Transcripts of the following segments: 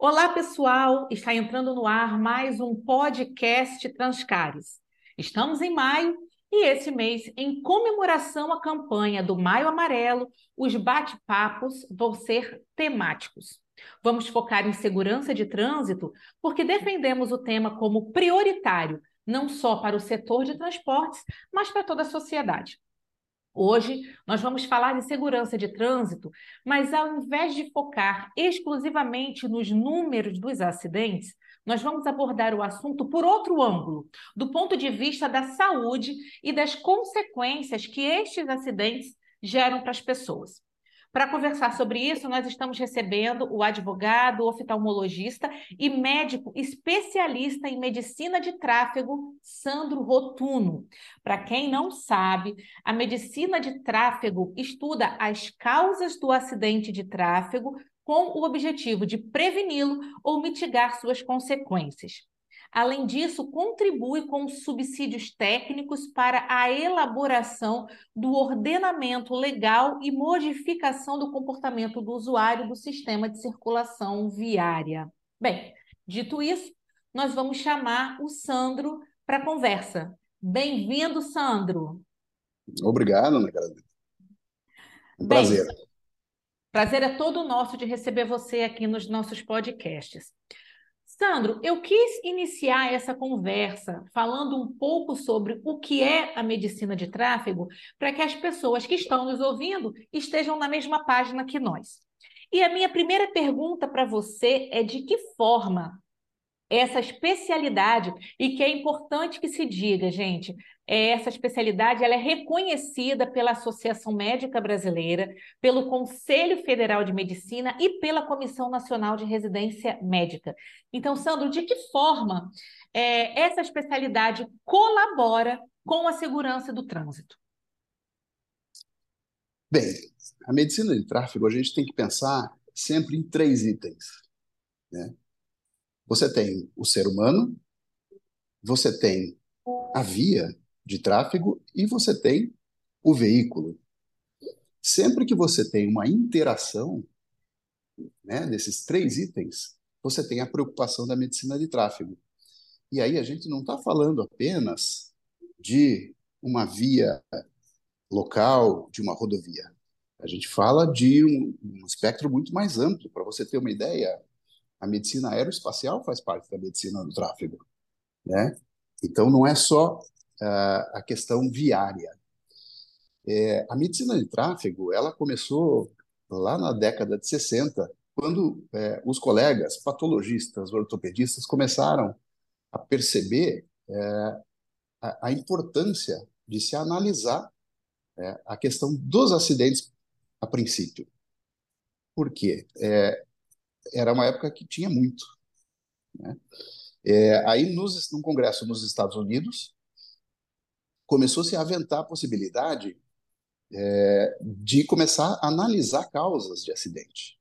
Olá, pessoal! Está entrando no ar mais um podcast Transcares. Estamos em maio e esse mês, em comemoração à campanha do Maio Amarelo, os bate-papos vão ser temáticos. Vamos focar em segurança de trânsito porque defendemos o tema como prioritário, não só para o setor de transportes, mas para toda a sociedade. Hoje nós vamos falar de segurança de trânsito, mas ao invés de focar exclusivamente nos números dos acidentes, nós vamos abordar o assunto por outro ângulo, do ponto de vista da saúde e das consequências que estes acidentes geram para as pessoas. Para conversar sobre isso, nós estamos recebendo o advogado, oftalmologista e médico especialista em medicina de tráfego, Sandro Rotuno. Para quem não sabe, a medicina de tráfego estuda as causas do acidente de tráfego com o objetivo de preveni-lo ou mitigar suas consequências. Além disso, contribui com subsídios técnicos para a elaboração do ordenamento legal e modificação do comportamento do usuário do sistema de circulação viária. Bem, dito isso, nós vamos chamar o Sandro para a conversa. Bem-vindo, Sandro. Obrigado, Ana Carolina. Um Bem, prazer. Prazer é todo nosso de receber você aqui nos nossos podcasts. Sandro, eu quis iniciar essa conversa falando um pouco sobre o que é a medicina de tráfego, para que as pessoas que estão nos ouvindo estejam na mesma página que nós. E a minha primeira pergunta para você é de que forma essa especialidade, e que é importante que se diga, gente, essa especialidade ela é reconhecida pela Associação Médica Brasileira, pelo Conselho Federal de Medicina e pela Comissão Nacional de Residência Médica. Então, Sandro, de que forma é, essa especialidade colabora com a segurança do trânsito? Bem, a medicina de tráfego a gente tem que pensar sempre em três itens. Né? Você tem o ser humano, você tem a via de tráfego e você tem o veículo. Sempre que você tem uma interação né, desses três itens, você tem a preocupação da medicina de tráfego. E aí a gente não está falando apenas de uma via local, de uma rodovia. A gente fala de um, um espectro muito mais amplo. Para você ter uma ideia, a medicina aeroespacial faz parte da medicina do tráfego, né? Então não é só a questão viária. É, a medicina de tráfego ela começou lá na década de 60, quando é, os colegas patologistas, ortopedistas começaram a perceber é, a, a, importância de se analisar é, a questão dos acidentes a princípio. Por quê? É, era uma época que tinha muito. Né? É, aí, nos, num congresso nos Estados Unidos, começou-se a aventar a possibilidade é, de começar a analisar causas de acidente.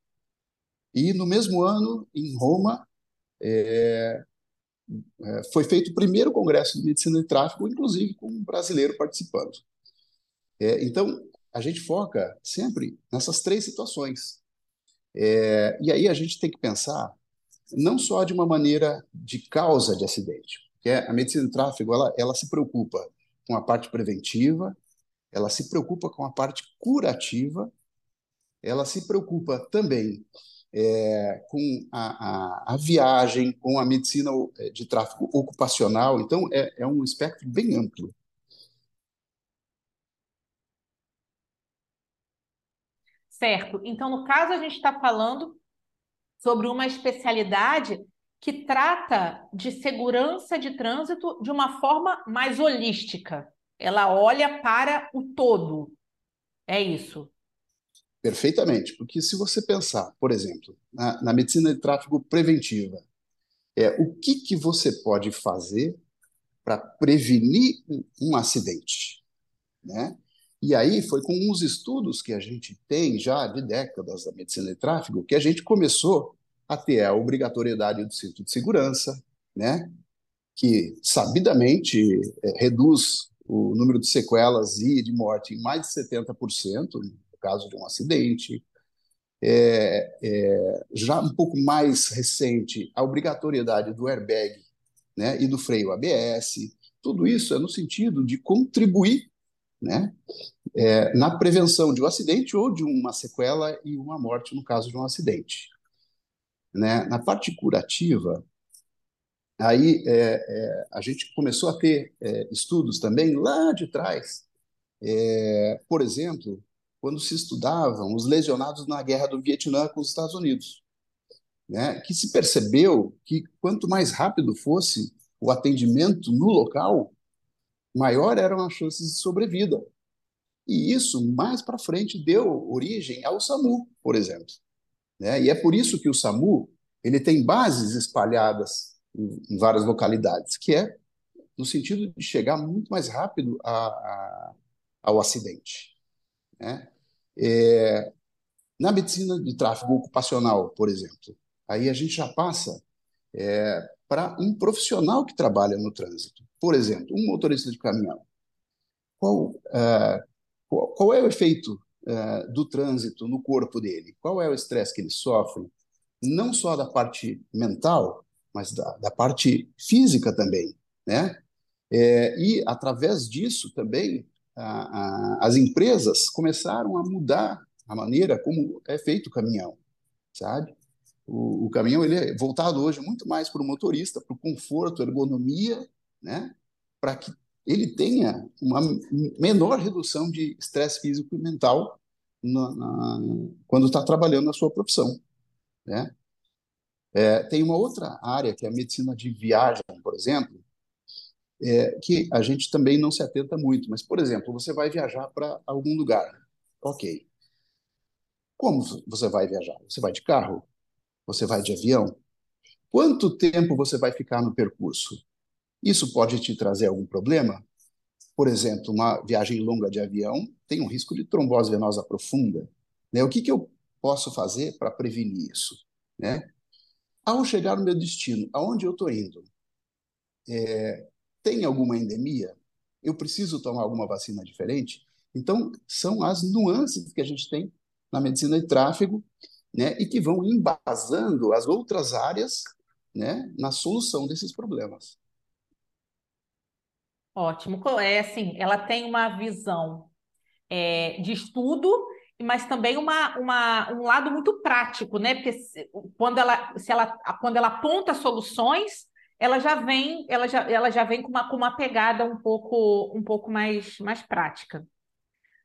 E no mesmo ano, em Roma, é, é, foi feito o primeiro congresso de medicina de tráfego, inclusive com um brasileiro participando. É, então, a gente foca sempre nessas três situações. É, e aí a gente tem que pensar não só de uma maneira de causa de acidente, porque a medicina do tráfego ela, ela se preocupa com a parte preventiva, ela se preocupa com a parte curativa, ela se preocupa também é, com a, a, a, viagem, com a medicina é, de tráfego ocupacional. Então, é, é um espectro bem amplo. Certo. Então, no caso, a gente está falando sobre uma especialidade que trata de segurança de trânsito de uma forma mais holística. Ela olha para o todo. É isso. Perfeitamente, porque se você pensar, por exemplo, na, na medicina de tráfego preventiva, é o que, que você pode fazer para prevenir um, um acidente, né? E aí foi com uns estudos que a gente tem já de décadas da medicina de tráfego que a gente começou a ter a obrigatoriedade do cinto de segurança, né? que sabidamente é, reduz o número de sequelas e de morte em mais de 70% no caso de um acidente. é, é, já um pouco mais recente, a obrigatoriedade do airbag né, e do freio ABS, tudo isso é no sentido de contribuir né, é, na prevenção de um acidente ou de uma sequela e uma morte no caso de um acidente. Né? Na parte curativa, aí é, é, a gente começou a ter é, estudos também lá de trás. É, por exemplo, quando se estudavam os lesionados na guerra do Vietnã com os Estados Unidos, né? que se percebeu que quanto mais rápido fosse o atendimento no local, maior eram as chances de sobrevida. E isso, mais para frente, deu origem ao SAMU, por exemplo. Né? E é por isso que o SAMU ele tem bases espalhadas em, em várias localidades, que é no sentido de chegar muito mais rápido a, a, ao acidente. Né? É, na medicina de tráfego ocupacional, por exemplo, aí a gente já passa é, para um profissional que trabalha no trânsito. Por exemplo, um motorista de caminhão. Qual, uh, qual, qual, é o efeito uh, do trânsito no corpo dele? Qual é o estresse que ele sofre? Não só da parte mental, mas da, da parte física também, né? É, e através disso também a, a, as empresas começaram a mudar a maneira como é feito o caminhão, sabe? O, o caminhão ele é voltado hoje muito mais para o motorista, para o conforto, ergonomia, né? para que ele tenha uma menor redução de estresse físico e mental na, na, quando está trabalhando na sua profissão. Né? É, tem uma outra área, que é a medicina de viagem, por exemplo, é, que a gente também não se atenta muito. Mas, por exemplo, você vai viajar para algum lugar. Ok. Como você vai viajar? Você vai de carro? Você vai de avião? Quanto tempo você vai ficar no percurso? Isso pode te trazer algum problema? Por exemplo, uma viagem longa de avião tem um risco de trombose venosa profunda. Né? O que, que eu posso fazer para prevenir isso? Né? Ao chegar no meu destino, aonde eu estou indo, é, tem alguma endemia? Eu preciso tomar alguma vacina diferente? Então, são as nuances que a gente tem na medicina de tráfego né, e que vão embasando as outras áreas né, na solução desses problemas. Ótimo. É assim, ela tem uma visão é, de estudo, mas também uma, uma, um lado muito prático, né? Porque se, quando ela, se ela, quando ela aponta soluções, ela já vem, ela já, ela já vem com uma, com uma pegada um pouco, um pouco mais, mais prática.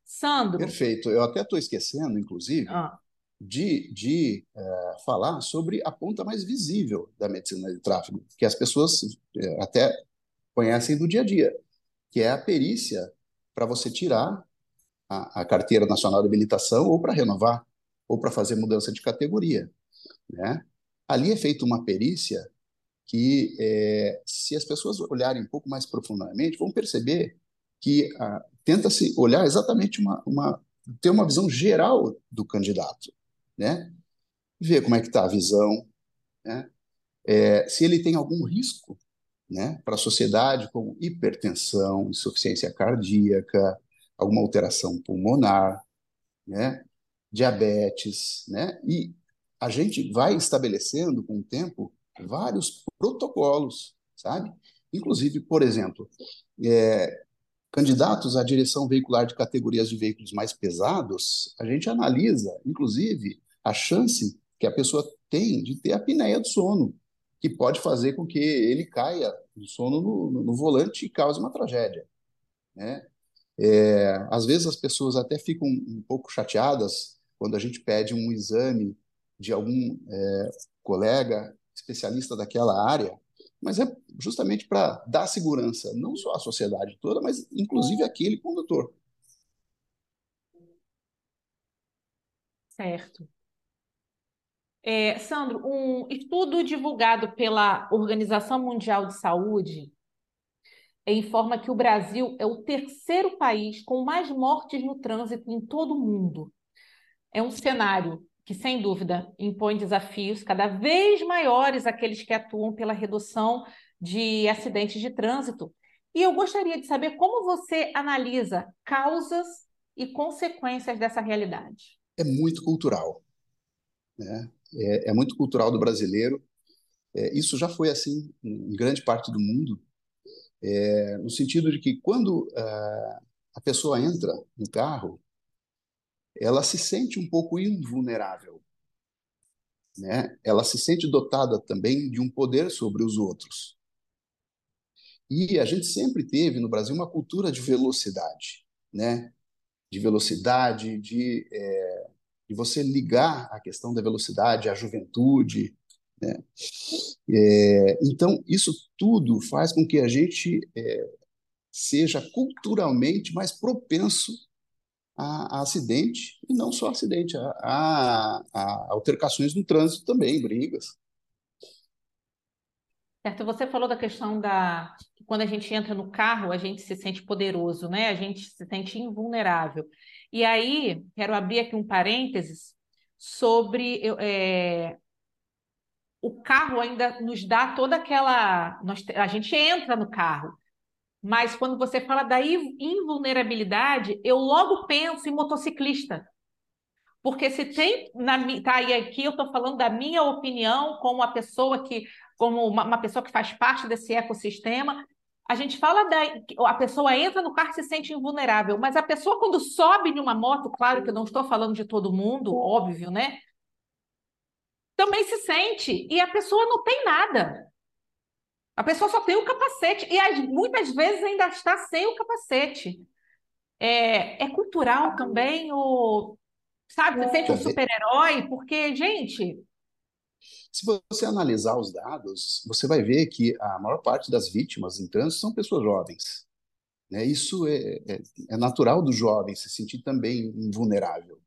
Sandro. Perfeito. Eu até estou esquecendo, inclusive, ah de, de é, falar sobre a ponta mais visível da medicina de tráfego, que as pessoas é, até conhecem do dia a dia, que é a perícia para você tirar a, a, carteira nacional de habilitação ou para renovar, ou para fazer mudança de categoria. Né? Ali é feita uma perícia que, é, se as pessoas olharem um pouco mais profundamente, vão perceber que tenta-se olhar exatamente uma, uma ter uma visão geral do candidato né? Ver como é que está a visão, né? É, se ele tem algum risco, né, para a sociedade, como hipertensão, insuficiência cardíaca, alguma alteração pulmonar, né, diabetes, né? E a gente vai estabelecendo com o tempo vários protocolos, sabe? Inclusive, por exemplo, é, candidatos à direção veicular de categorias de veículos mais pesados, a gente analisa, inclusive, a chance que a pessoa tem de ter apneia do sono, que pode fazer com que ele caia do sono no, no volante e cause uma tragédia. Né? É, às vezes as pessoas até ficam um pouco chateadas quando a gente pede um exame de algum é, colega especialista daquela área mas é justamente para dar segurança, não só à sociedade toda, mas inclusive àquele condutor. Certo. É, Sandro, um estudo divulgado pela Organização Mundial de Saúde informa que o Brasil é o terceiro país com mais mortes no trânsito em todo o mundo. É um cenário que, sem dúvida, impõe desafios cada vez maiores àqueles que atuam pela redução de acidentes de trânsito. E eu gostaria de saber como você analisa causas e consequências dessa realidade. É muito cultural. né? É, é muito cultural do brasileiro. É, isso já foi assim em grande parte do mundo, é, no sentido de que quando uh, a pessoa entra no carro, ela se sente um pouco invulnerável. Né? Ela se sente dotada também de um poder sobre os outros. E a gente sempre teve no Brasil uma cultura de velocidade, né? De velocidade, de, é, você ligar a questão da velocidade à juventude, né? É, então, isso tudo faz com que a gente é, seja culturalmente mais propenso a, a, acidente, e não só acidente, a, a, a altercações no trânsito também, brigas. Certo, você falou da questão da quando a gente entra no carro, a gente se sente poderoso, né? A gente se sente invulnerável. E aí, quero abrir aqui um parênteses sobre é, o carro ainda nos dá toda aquela. Nós, a gente entra no carro, mas quando você fala da invulnerabilidade, eu logo penso em motociclista. Porque se tem na tá e aqui eu estou falando da minha opinião como uma pessoa que como uma, uma, pessoa que faz parte desse ecossistema, a gente fala da a pessoa entra no carro e se sente invulnerável, mas a pessoa quando sobe em uma moto, claro que eu não estou falando de todo mundo, óbvio, né? Também se sente e a pessoa não tem nada. A pessoa só tem o capacete e as, muitas vezes ainda está sem o capacete. É, é cultural também o Sabe, você sente um super-herói, porque, gente. Se você analisar os dados, você vai ver que a maior parte das vítimas em trânsito são pessoas jovens. Né? Isso é, é, é natural do jovem se sentir também invulnerável.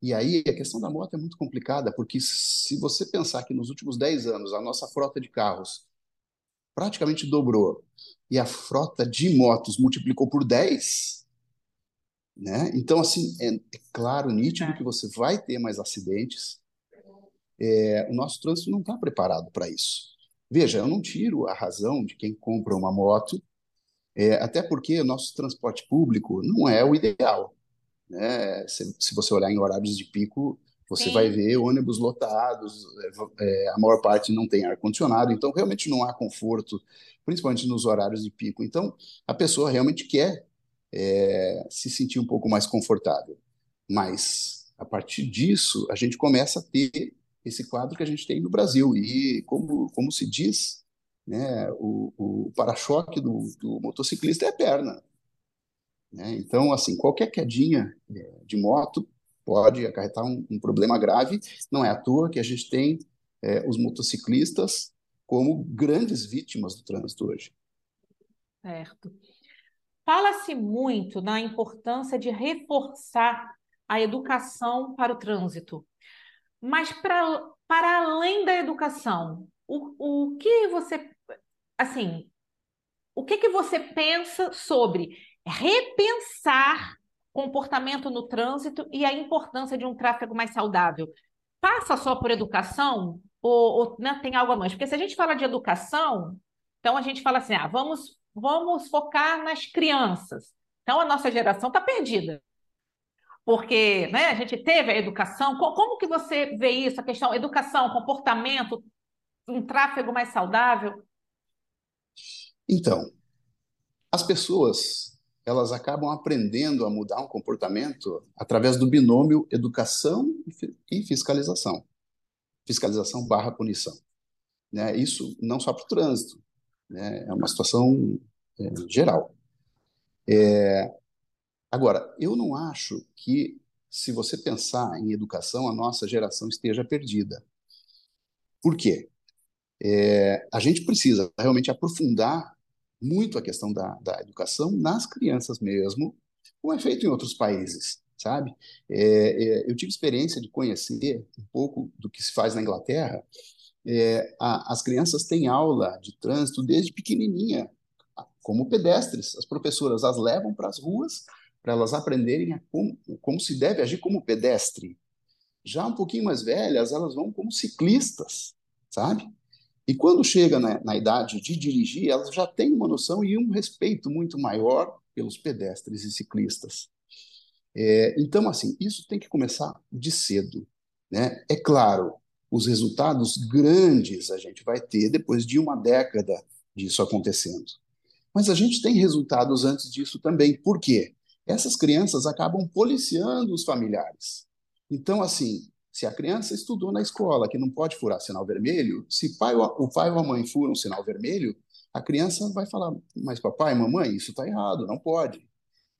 E aí a questão da moto é muito complicada, porque se você pensar que nos últimos 10 anos a nossa frota de carros praticamente dobrou e a frota de motos multiplicou por 10, né? Então, assim, é, é claro, nítido é. que você vai ter mais acidentes. É, o nosso trânsito não está preparado para isso. Veja, eu não tiro a razão de quem compra uma moto, é, até porque o nosso transporte público não é o ideal. Né? Se, se você olhar em horários de pico, você Sim. vai ver ônibus lotados, é, é, a maior parte não tem ar-condicionado, então realmente não há conforto, principalmente nos horários de pico. Então, a pessoa realmente quer é, se sentir um pouco mais confortável. Mas, a partir disso, a gente começa a ter esse quadro que a gente tem no Brasil. E, como, como se diz, né, o, o para-choque do, do, motociclista é a perna. Né? Então, assim, qualquer quedinha é, de moto pode acarretar um, um, problema grave. Não é à toa que a gente tem é, os motociclistas como grandes vítimas do trânsito hoje. Certo. Fala-se muito na importância de reforçar a educação para o trânsito. Mas para, para além da educação, o, o que você assim, o que, que você pensa sobre repensar comportamento no trânsito e a importância de um tráfego mais saudável? Passa só por educação ou, ou né, tem algo a mais? Porque se a gente fala de educação, então a gente fala assim, ah, vamos vamos focar nas crianças. Então, a nossa geração está perdida. Porque né, a gente teve a educação. Como que você vê isso, a questão educação, comportamento, um tráfego mais saudável? Então, as pessoas elas acabam aprendendo a mudar um comportamento através do binômio educação e fiscalização. Fiscalização barra punição. Né? Isso não só para o trânsito, né? É uma situação é, geral. É, agora, eu não acho que, se você pensar em educação, a nossa geração esteja perdida. Por quê? É, a gente precisa realmente aprofundar muito a questão da, da educação nas crianças mesmo, como é feito em outros países, sabe? É, é, eu tive experiência de conhecer um pouco do que se faz na Inglaterra, é, a, as crianças têm aula de trânsito desde pequenininha, como pedestres. As professoras as levam para as ruas para elas aprenderem como, como se deve agir como pedestre. Já um pouquinho mais velhas, elas vão como ciclistas, sabe? E quando chega na, na, idade de dirigir, elas já têm uma noção e um respeito muito maior pelos pedestres e ciclistas. É, então, assim, isso tem que começar de cedo. Né? É claro, os resultados grandes a gente vai ter depois de uma década disso acontecendo. Mas a gente tem resultados antes disso também. Por quê? Essas crianças acabam policiando os familiares. Então, assim, se a criança estudou na escola que não pode furar sinal vermelho, se pai, o pai ou a mãe furam sinal vermelho, a criança vai falar: Mas papai, mamãe, isso está errado, não pode.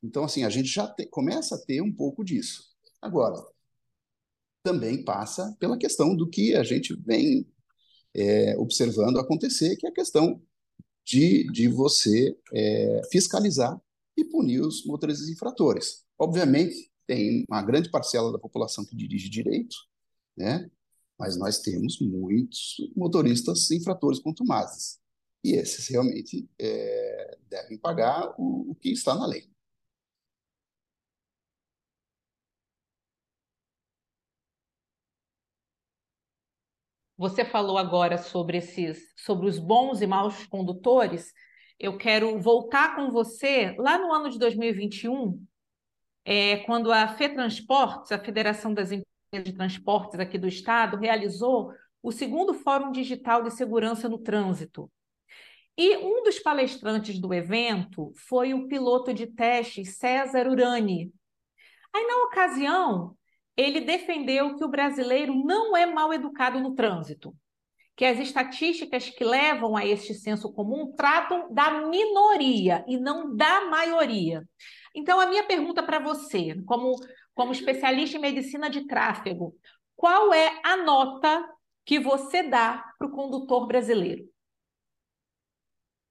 Então, assim, a gente já te, começa a ter um pouco disso. Agora, também passa pela questão do que a gente vem é, observando acontecer, que é a questão de, de você é, fiscalizar e punir os motoristas infratores. Obviamente, tem uma grande parcela da população que dirige direito, né? mas nós temos muitos motoristas infratores contumazes. E esses realmente é, devem pagar o, o que está na lei. Você falou agora sobre esses, sobre os bons e maus condutores. Eu quero voltar com você lá no ano de 2021, é, quando a FETransportes, a Federação das Empresas de Transportes aqui do Estado, realizou o segundo Fórum Digital de Segurança no Trânsito. E um dos palestrantes do evento foi o piloto de teste César Urani. Aí, na ocasião, ele defendeu que o brasileiro não é mal educado no trânsito, que as estatísticas que levam a este senso comum tratam da minoria e não da maioria. Então, a minha pergunta para você, como, como especialista em medicina de tráfego, qual é a nota que você dá para o condutor brasileiro?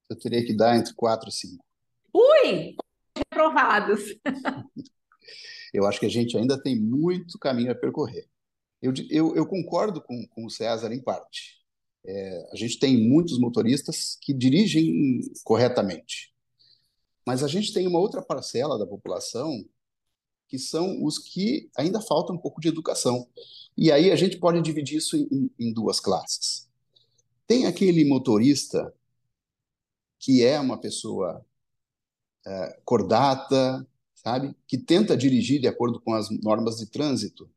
Eu teria que dar entre 4 e 5. Ui! Reprovados. eu acho que a gente ainda tem muito caminho a percorrer. Eu, eu, eu concordo com, com o César em parte. É, a gente tem muitos motoristas que dirigem corretamente, mas a gente tem uma outra parcela da população que são os que ainda falta um pouco de educação. E aí a gente pode dividir isso em, em duas classes. Tem aquele motorista que é uma pessoa é, cordata, sabe? Que tenta dirigir de acordo com as normas de trânsito,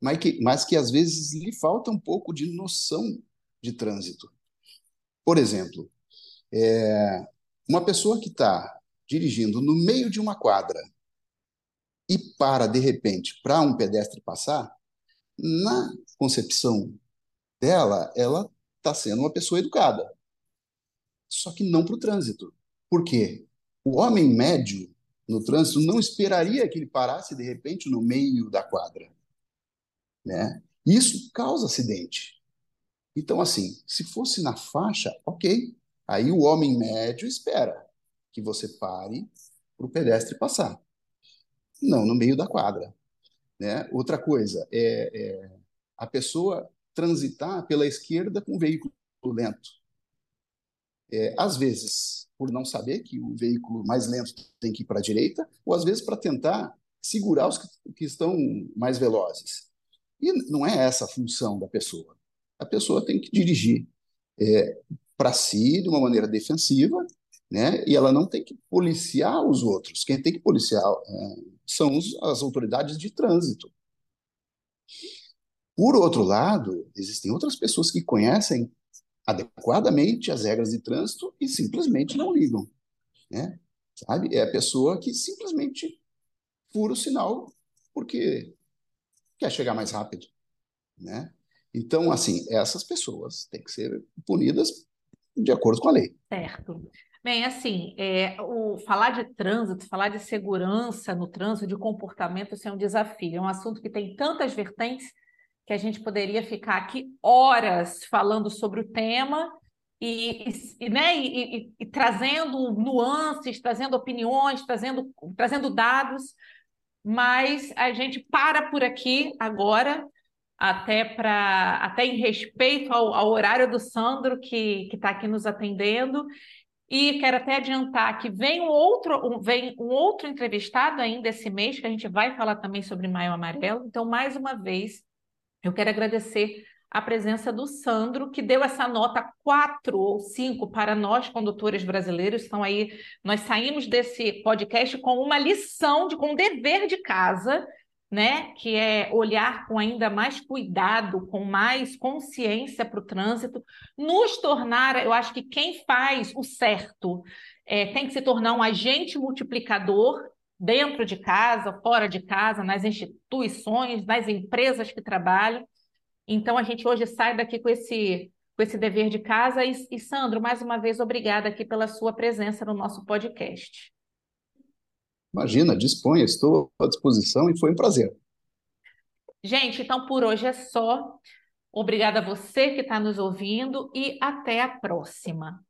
mas que, mas que às vezes lhe falta um pouco de noção de trânsito. Por exemplo, é, uma pessoa que está dirigindo no meio de uma quadra e para de repente para um pedestre passar, na concepção dela, ela está sendo uma pessoa educada. Só que não para o trânsito. Por quê? O homem médio no trânsito não esperaria que ele parasse de repente no meio da quadra, né? Isso causa acidente. Então, assim, se fosse na faixa, ok. Aí o homem médio espera que você pare para o pedestre passar. Não no meio da quadra. Né? Outra coisa é, é a pessoa transitar pela esquerda com o veículo lento. É, às vezes, por não saber que o veículo mais lento tem que ir para a direita, ou às vezes para tentar segurar os que, que estão mais velozes. E não é essa a função da pessoa. A pessoa tem que dirigir é, para si de uma maneira defensiva, né? E ela não tem que policiar os outros. Quem tem que policiar é, são os, as autoridades de trânsito. Por outro lado, existem outras pessoas que conhecem adequadamente as regras de trânsito e simplesmente não ligam, né? Sabe? É a pessoa que simplesmente fura o sinal porque quer chegar mais rápido, né? Então, assim, essas pessoas têm que ser punidas de acordo com a lei. Certo. Bem, assim, é, o, falar de trânsito, falar de segurança no trânsito, de comportamento, isso é um desafio. É um assunto que tem tantas vertentes que a gente poderia ficar aqui horas falando sobre o tema e, e, né, e, e, trazendo nuances, trazendo opiniões, trazendo, trazendo dados, mas a gente para por aqui agora, até para até em respeito ao, ao, horário do Sandro que está aqui nos atendendo. E quero até adiantar que vem um outro, um, vem um outro entrevistado ainda esse mês, que a gente vai falar também sobre Maio Amarelo. Então, mais uma vez, eu quero agradecer a presença do Sandro, que deu essa nota 4 ou 5 para nós, condutores brasileiros. Então, aí, nós saímos desse podcast com uma lição, de, com um dever de casa, né? Que é olhar com ainda mais cuidado, com mais consciência para o trânsito, nos tornar, eu acho que quem faz o certo é, tem que se tornar um agente multiplicador dentro de casa, fora de casa, nas instituições, nas empresas que trabalham. Então a gente hoje sai daqui com esse com esse dever de casa e, e Sandro, mais uma vez obrigada aqui pela sua presença no nosso podcast. Imagina, disponha, estou à disposição e foi um prazer. Gente, então por hoje é só. Obrigada a você que está nos ouvindo e até a próxima.